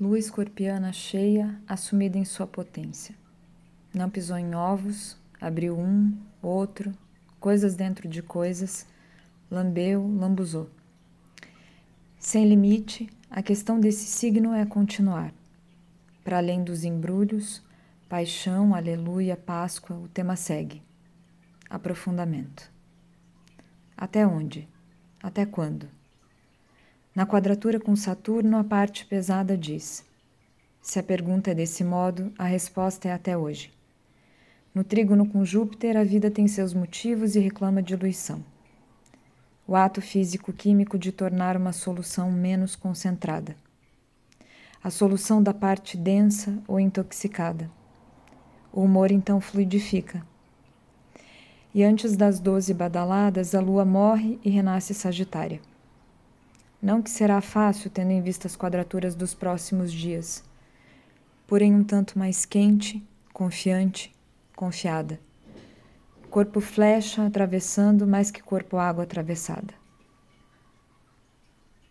Lua escorpiana cheia, assumida em sua potência. Não pisou em ovos, abriu um, outro, coisas dentro de coisas, lambeu, lambuzou. Sem limite, a questão desse signo é continuar. Para além dos embrulhos, paixão, aleluia, Páscoa, o tema segue. Aprofundamento. Até onde? Até quando? Na quadratura com Saturno, a parte pesada diz: se a pergunta é desse modo, a resposta é até hoje. No trígono com Júpiter, a vida tem seus motivos e reclama diluição. O ato físico-químico de tornar uma solução menos concentrada. A solução da parte densa ou intoxicada. O humor então fluidifica. E antes das doze badaladas, a lua morre e renasce Sagitária. Não que será fácil, tendo em vista as quadraturas dos próximos dias, porém um tanto mais quente, confiante, confiada. Corpo flecha atravessando mais que corpo água atravessada.